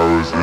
frozen.